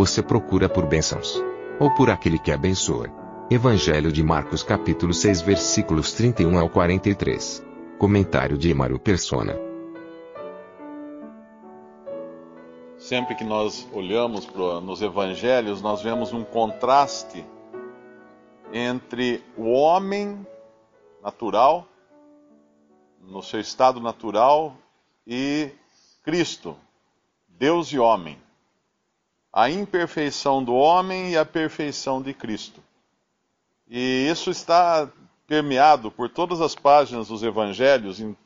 Você procura por bênçãos. Ou por aquele que abençoa. Evangelho de Marcos capítulo 6 versículos 31 ao 43. Comentário de Emaro Persona. Sempre que nós olhamos pro, nos evangelhos, nós vemos um contraste entre o homem natural, no seu estado natural, e Cristo, Deus e homem. A imperfeição do homem e a perfeição de Cristo. E isso está permeado por todas as páginas dos evangelhos, em,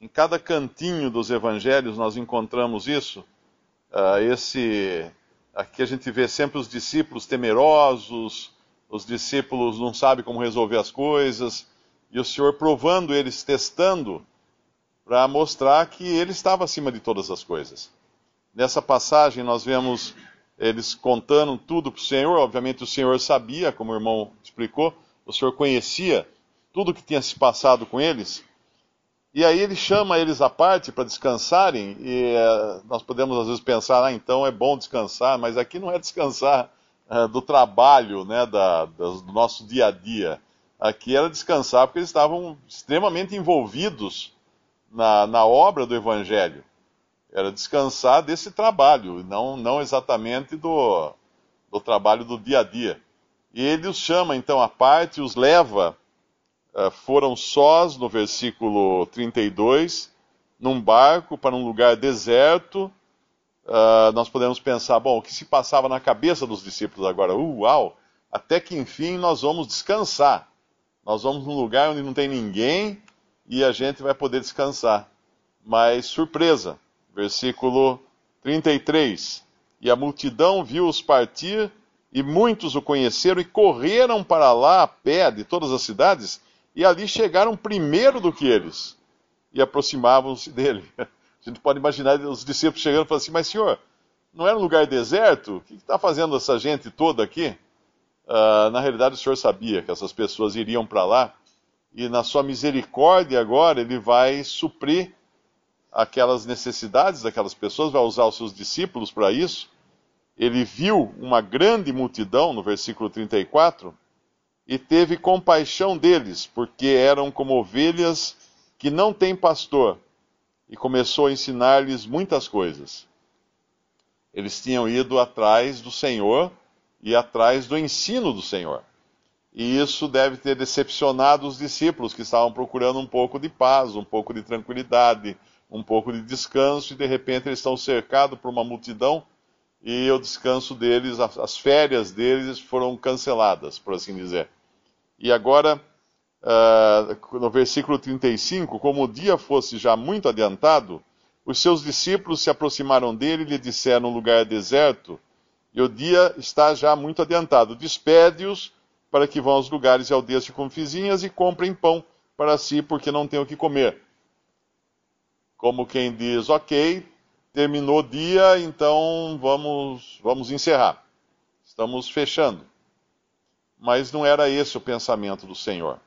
em cada cantinho dos evangelhos nós encontramos isso. Uh, esse aqui a gente vê sempre os discípulos temerosos, os discípulos não sabem como resolver as coisas, e o Senhor provando eles, testando, para mostrar que ele estava acima de todas as coisas. Nessa passagem nós vemos eles contando tudo para o Senhor. Obviamente o Senhor sabia, como o irmão explicou, o Senhor conhecia tudo o que tinha se passado com eles. E aí ele chama eles à parte para descansarem, e uh, nós podemos às vezes pensar, ah, então é bom descansar, mas aqui não é descansar uh, do trabalho, né, da, do nosso dia a dia. Aqui era descansar porque eles estavam extremamente envolvidos na, na obra do Evangelho. Era descansar desse trabalho, não, não exatamente do, do trabalho do dia a dia. E ele os chama então à parte, os leva, uh, foram sós, no versículo 32, num barco para um lugar deserto. Uh, nós podemos pensar, bom, o que se passava na cabeça dos discípulos agora? Uh, uau! Até que enfim nós vamos descansar. Nós vamos num lugar onde não tem ninguém e a gente vai poder descansar. Mas surpresa! Versículo 33. E a multidão viu-os partir, e muitos o conheceram e correram para lá a pé de todas as cidades, e ali chegaram primeiro do que eles, e aproximavam-se dele. A gente pode imaginar os discípulos chegando e falando assim: Mas senhor, não era um lugar deserto? O que está fazendo essa gente toda aqui? Uh, na realidade, o senhor sabia que essas pessoas iriam para lá, e na sua misericórdia agora ele vai suprir aquelas necessidades daquelas pessoas, vai usar os seus discípulos para isso. Ele viu uma grande multidão, no versículo 34, e teve compaixão deles, porque eram como ovelhas que não têm pastor, e começou a ensinar-lhes muitas coisas. Eles tinham ido atrás do Senhor e atrás do ensino do Senhor. E isso deve ter decepcionado os discípulos que estavam procurando um pouco de paz, um pouco de tranquilidade, um pouco de descanso e de repente eles estão cercados por uma multidão e o descanso deles, as férias deles foram canceladas, por assim dizer. E agora, uh, no versículo 35, como o dia fosse já muito adiantado, os seus discípulos se aproximaram dele e lhe disseram: um lugar deserto, e o dia está já muito adiantado. Despede-os para que vão aos lugares e aldeias circunvizinhas e comprem pão para si, porque não têm o que comer como quem diz, ok, terminou o dia, então vamos, vamos encerrar. Estamos fechando. Mas não era esse o pensamento do Senhor.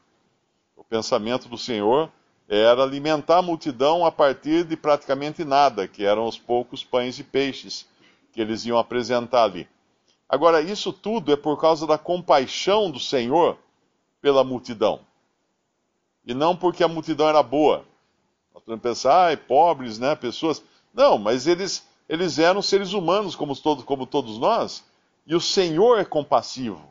O pensamento do Senhor era alimentar a multidão a partir de praticamente nada, que eram os poucos pães e peixes que eles iam apresentar ali. Agora, isso tudo é por causa da compaixão do Senhor pela multidão. E não porque a multidão era boa. Nós podemos pensar, ah, pobres, né, pessoas. Não, mas eles, eles eram seres humanos como, todo, como todos nós, e o Senhor é compassivo.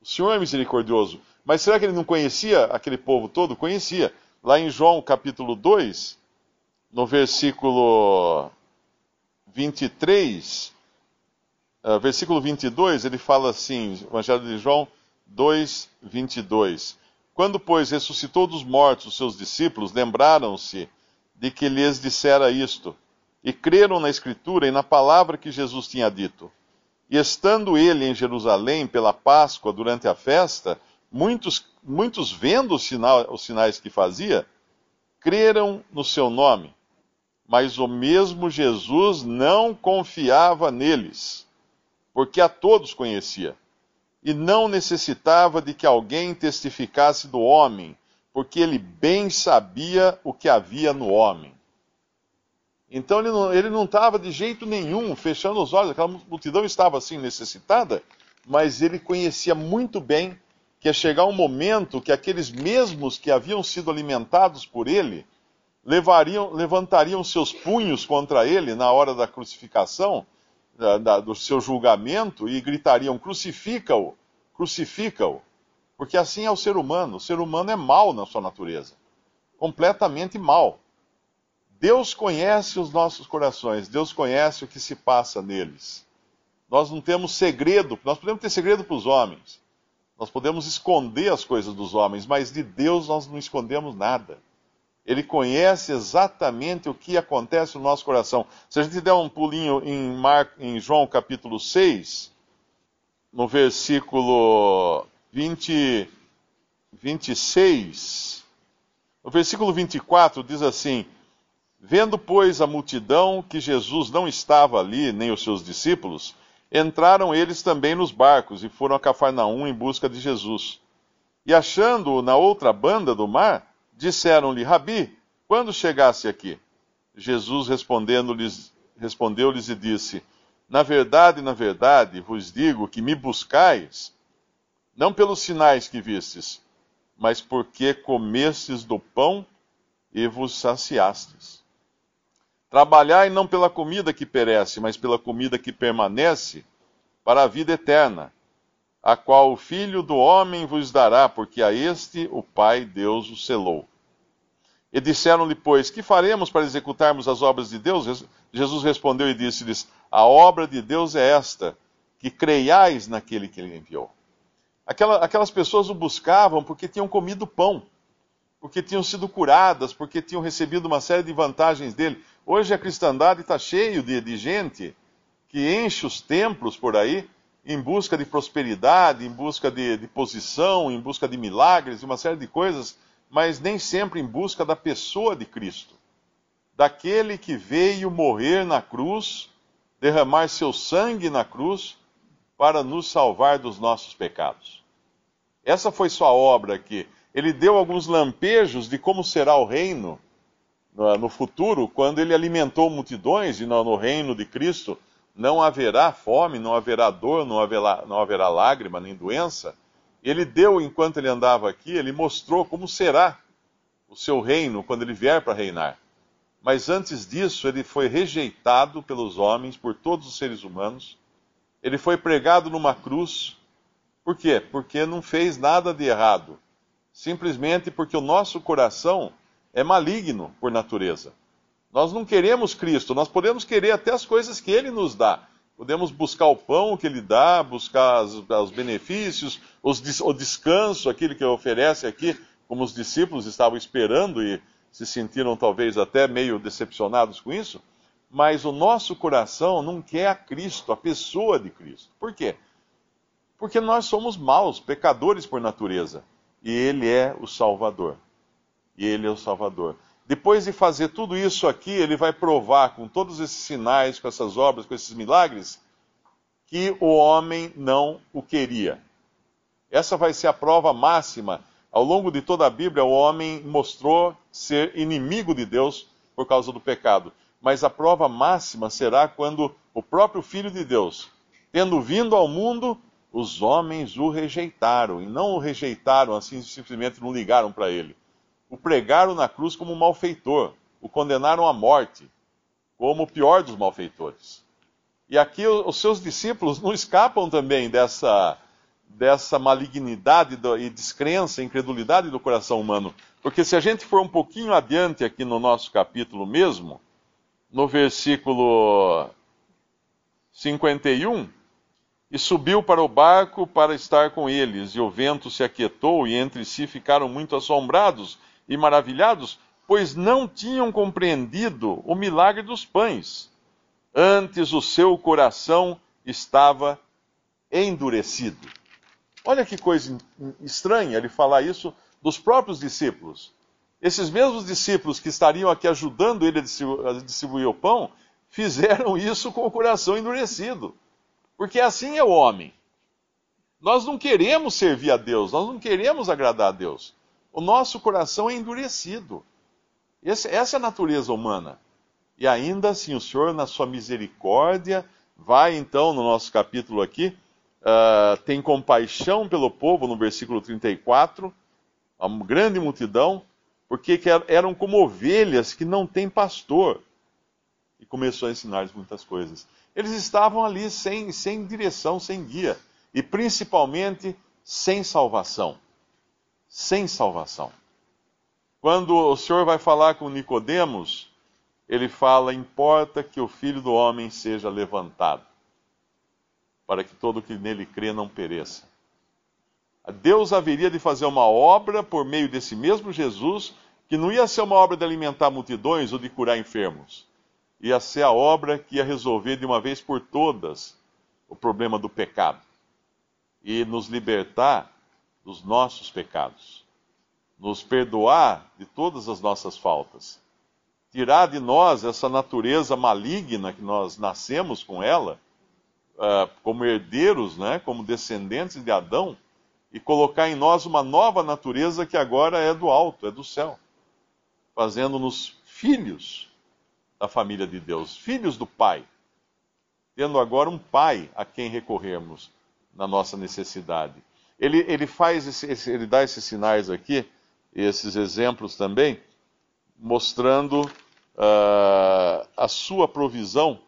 O Senhor é misericordioso. Mas será que ele não conhecia aquele povo todo? Conhecia. Lá em João capítulo 2, no versículo 23, uh, versículo 22, ele fala assim, Evangelho de João 2, 22. Quando, pois, ressuscitou dos mortos os seus discípulos, lembraram-se de que lhes dissera isto, e creram na Escritura e na palavra que Jesus tinha dito. E estando ele em Jerusalém pela Páscoa durante a festa, muitos, muitos vendo sinal, os sinais que fazia, creram no seu nome. Mas o mesmo Jesus não confiava neles, porque a todos conhecia, e não necessitava de que alguém testificasse do homem, porque ele bem sabia o que havia no homem. Então ele não estava de jeito nenhum fechando os olhos, aquela multidão estava assim necessitada, mas ele conhecia muito bem que ia chegar um momento que aqueles mesmos que haviam sido alimentados por ele levariam, levantariam seus punhos contra ele na hora da crucificação, da, da, do seu julgamento, e gritariam: crucifica-o, crucifica-o. Porque assim é o ser humano. O ser humano é mau na sua natureza completamente mau. Deus conhece os nossos corações, Deus conhece o que se passa neles. Nós não temos segredo, nós podemos ter segredo para os homens, nós podemos esconder as coisas dos homens, mas de Deus nós não escondemos nada. Ele conhece exatamente o que acontece no nosso coração. Se a gente der um pulinho em, Mar... em João capítulo 6, no versículo 20, 26, no versículo 24 diz assim: Vendo, pois, a multidão que Jesus não estava ali, nem os seus discípulos, entraram eles também nos barcos e foram a Cafarnaum em busca de Jesus. E achando-o na outra banda do mar, disseram-lhe: Rabi, quando chegasse aqui? Jesus respondendo-lhes, respondeu-lhes e disse: Na verdade, na verdade, vos digo que me buscais, não pelos sinais que vistes, mas porque comestes do pão e vos saciastes. Trabalhai não pela comida que perece, mas pela comida que permanece, para a vida eterna, a qual o Filho do Homem vos dará, porque a este o Pai Deus o selou. E disseram-lhe, pois, que faremos para executarmos as obras de Deus? Jesus respondeu e disse-lhes: A obra de Deus é esta, que creiais naquele que ele enviou. Aquela, aquelas pessoas o buscavam porque tinham comido pão porque tinham sido curadas, porque tinham recebido uma série de vantagens dele. Hoje a cristandade está cheio de, de gente que enche os templos por aí em busca de prosperidade, em busca de, de posição, em busca de milagres, uma série de coisas, mas nem sempre em busca da pessoa de Cristo, daquele que veio morrer na cruz, derramar seu sangue na cruz para nos salvar dos nossos pecados. Essa foi sua obra aqui ele deu alguns lampejos de como será o reino no futuro, quando ele alimentou multidões, e no reino de Cristo não haverá fome, não haverá dor, não haverá, não haverá lágrima nem doença. Ele deu, enquanto ele andava aqui, ele mostrou como será o seu reino quando ele vier para reinar. Mas antes disso, ele foi rejeitado pelos homens, por todos os seres humanos. Ele foi pregado numa cruz. Por quê? Porque não fez nada de errado simplesmente porque o nosso coração é maligno por natureza. Nós não queremos Cristo, nós podemos querer até as coisas que Ele nos dá. Podemos buscar o pão que Ele dá, buscar os, os benefícios, os, o descanso, aquilo que Ele oferece aqui, como os discípulos estavam esperando e se sentiram talvez até meio decepcionados com isso. Mas o nosso coração não quer a Cristo, a pessoa de Cristo. Por quê? Porque nós somos maus, pecadores por natureza e ele é o Salvador. E ele é o Salvador. Depois de fazer tudo isso aqui, ele vai provar com todos esses sinais, com essas obras, com esses milagres, que o homem não o queria. Essa vai ser a prova máxima. Ao longo de toda a Bíblia, o homem mostrou ser inimigo de Deus por causa do pecado. Mas a prova máxima será quando o próprio Filho de Deus, tendo vindo ao mundo, os homens o rejeitaram, e não o rejeitaram assim, simplesmente não ligaram para ele. O pregaram na cruz como malfeitor, o condenaram à morte, como o pior dos malfeitores. E aqui os seus discípulos não escapam também dessa, dessa malignidade e descrença, incredulidade do coração humano. Porque se a gente for um pouquinho adiante aqui no nosso capítulo mesmo, no versículo 51, e subiu para o barco para estar com eles. E o vento se aquietou, e entre si ficaram muito assombrados e maravilhados, pois não tinham compreendido o milagre dos pães. Antes o seu coração estava endurecido. Olha que coisa estranha ele falar isso dos próprios discípulos. Esses mesmos discípulos que estariam aqui ajudando ele a distribuir o pão, fizeram isso com o coração endurecido. Porque assim é o homem. Nós não queremos servir a Deus, nós não queremos agradar a Deus. O nosso coração é endurecido. Esse, essa é a natureza humana. E ainda assim, o Senhor, na sua misericórdia, vai então no nosso capítulo aqui, uh, tem compaixão pelo povo, no versículo 34, a grande multidão, porque eram como ovelhas que não têm pastor. E começou a ensinar-lhes muitas coisas. Eles estavam ali sem, sem direção, sem guia e principalmente sem salvação. Sem salvação. Quando o Senhor vai falar com Nicodemos, ele fala: "Importa que o Filho do homem seja levantado, para que todo que nele crê não pereça." Deus haveria de fazer uma obra por meio desse mesmo Jesus, que não ia ser uma obra de alimentar multidões ou de curar enfermos. Ia ser a obra que ia resolver de uma vez por todas o problema do pecado e nos libertar dos nossos pecados, nos perdoar de todas as nossas faltas, tirar de nós essa natureza maligna que nós nascemos com ela, uh, como herdeiros, né, como descendentes de Adão, e colocar em nós uma nova natureza que agora é do alto, é do céu, fazendo-nos filhos da família de Deus, filhos do Pai, tendo agora um Pai a quem recorrermos na nossa necessidade. Ele, ele faz esse, esse, ele dá esses sinais aqui, esses exemplos também, mostrando uh, a sua provisão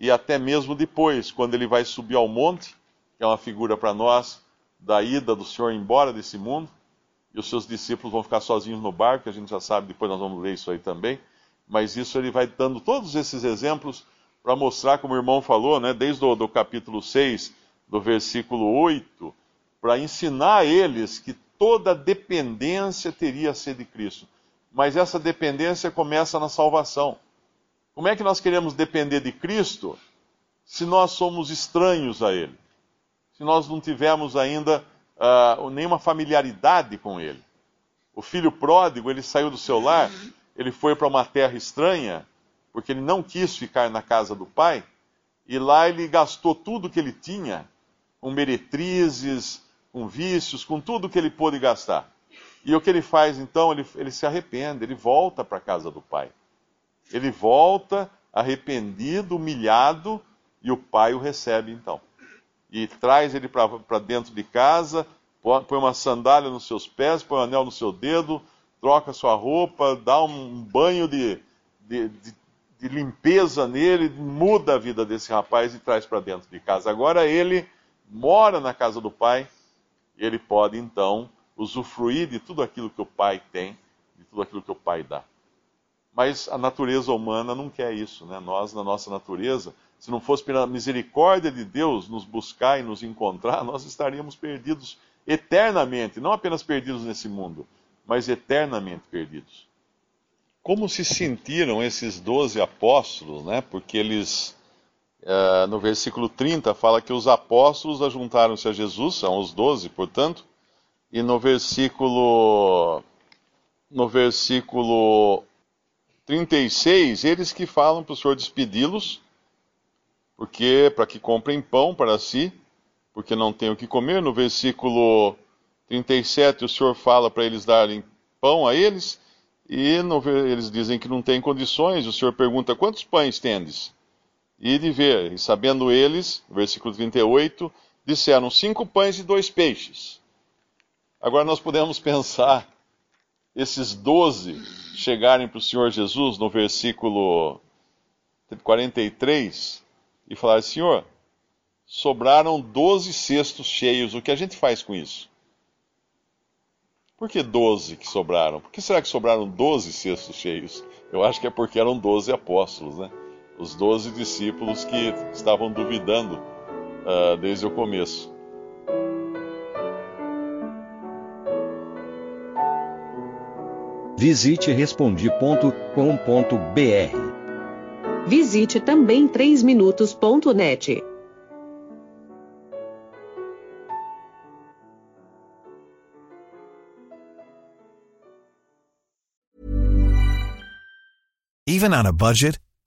e até mesmo depois, quando ele vai subir ao monte, que é uma figura para nós da ida do Senhor embora desse mundo, e os seus discípulos vão ficar sozinhos no barco, a gente já sabe, depois nós vamos ler isso aí também, mas isso ele vai dando todos esses exemplos para mostrar, como o irmão falou, né, desde o do capítulo 6, do versículo 8, para ensinar a eles que toda dependência teria a ser de Cristo. Mas essa dependência começa na salvação. Como é que nós queremos depender de Cristo se nós somos estranhos a Ele? Se nós não tivermos ainda uh, nenhuma familiaridade com Ele? O filho pródigo, ele saiu do seu lar, ele foi para uma terra estranha, porque ele não quis ficar na casa do pai, e lá ele gastou tudo que ele tinha com meretrizes, com vícios, com tudo que ele pôde gastar. E o que ele faz então? Ele, ele se arrepende, ele volta para a casa do pai. Ele volta arrependido, humilhado, e o pai o recebe então. E traz ele para dentro de casa, põe uma sandália nos seus pés, põe um anel no seu dedo, troca sua roupa, dá um banho de, de, de, de limpeza nele, muda a vida desse rapaz e traz para dentro de casa. Agora ele mora na casa do Pai, ele pode então usufruir de tudo aquilo que o Pai tem, de tudo aquilo que o Pai dá. Mas a natureza humana não quer isso, né? Nós, na nossa natureza, se não fosse pela misericórdia de Deus nos buscar e nos encontrar, nós estaríamos perdidos eternamente, não apenas perdidos nesse mundo, mas eternamente perdidos. Como se sentiram esses doze apóstolos, né? Porque eles Uh, no versículo 30 fala que os apóstolos ajuntaram-se a Jesus, são os doze, portanto, e no versículo no versículo 36, eles que falam para o Senhor despedi-los, porque para que comprem pão para si, porque não têm o que comer. No versículo 37, o Senhor fala para eles darem pão a eles, e no, eles dizem que não têm condições. O Senhor pergunta: quantos pães tendes? E de ver. E sabendo eles, versículo 38, disseram: cinco pães e dois peixes. Agora nós podemos pensar esses doze chegarem para o Senhor Jesus no versículo 43 e falar: Senhor, sobraram doze cestos cheios, o que a gente faz com isso? Por que doze que sobraram? Por que será que sobraram doze cestos cheios? Eu acho que é porque eram doze apóstolos, né? Os doze discípulos que estavam duvidando uh, desde o começo. Visite respondi.com.br. Visite também 3minutos.net. Even on a budget,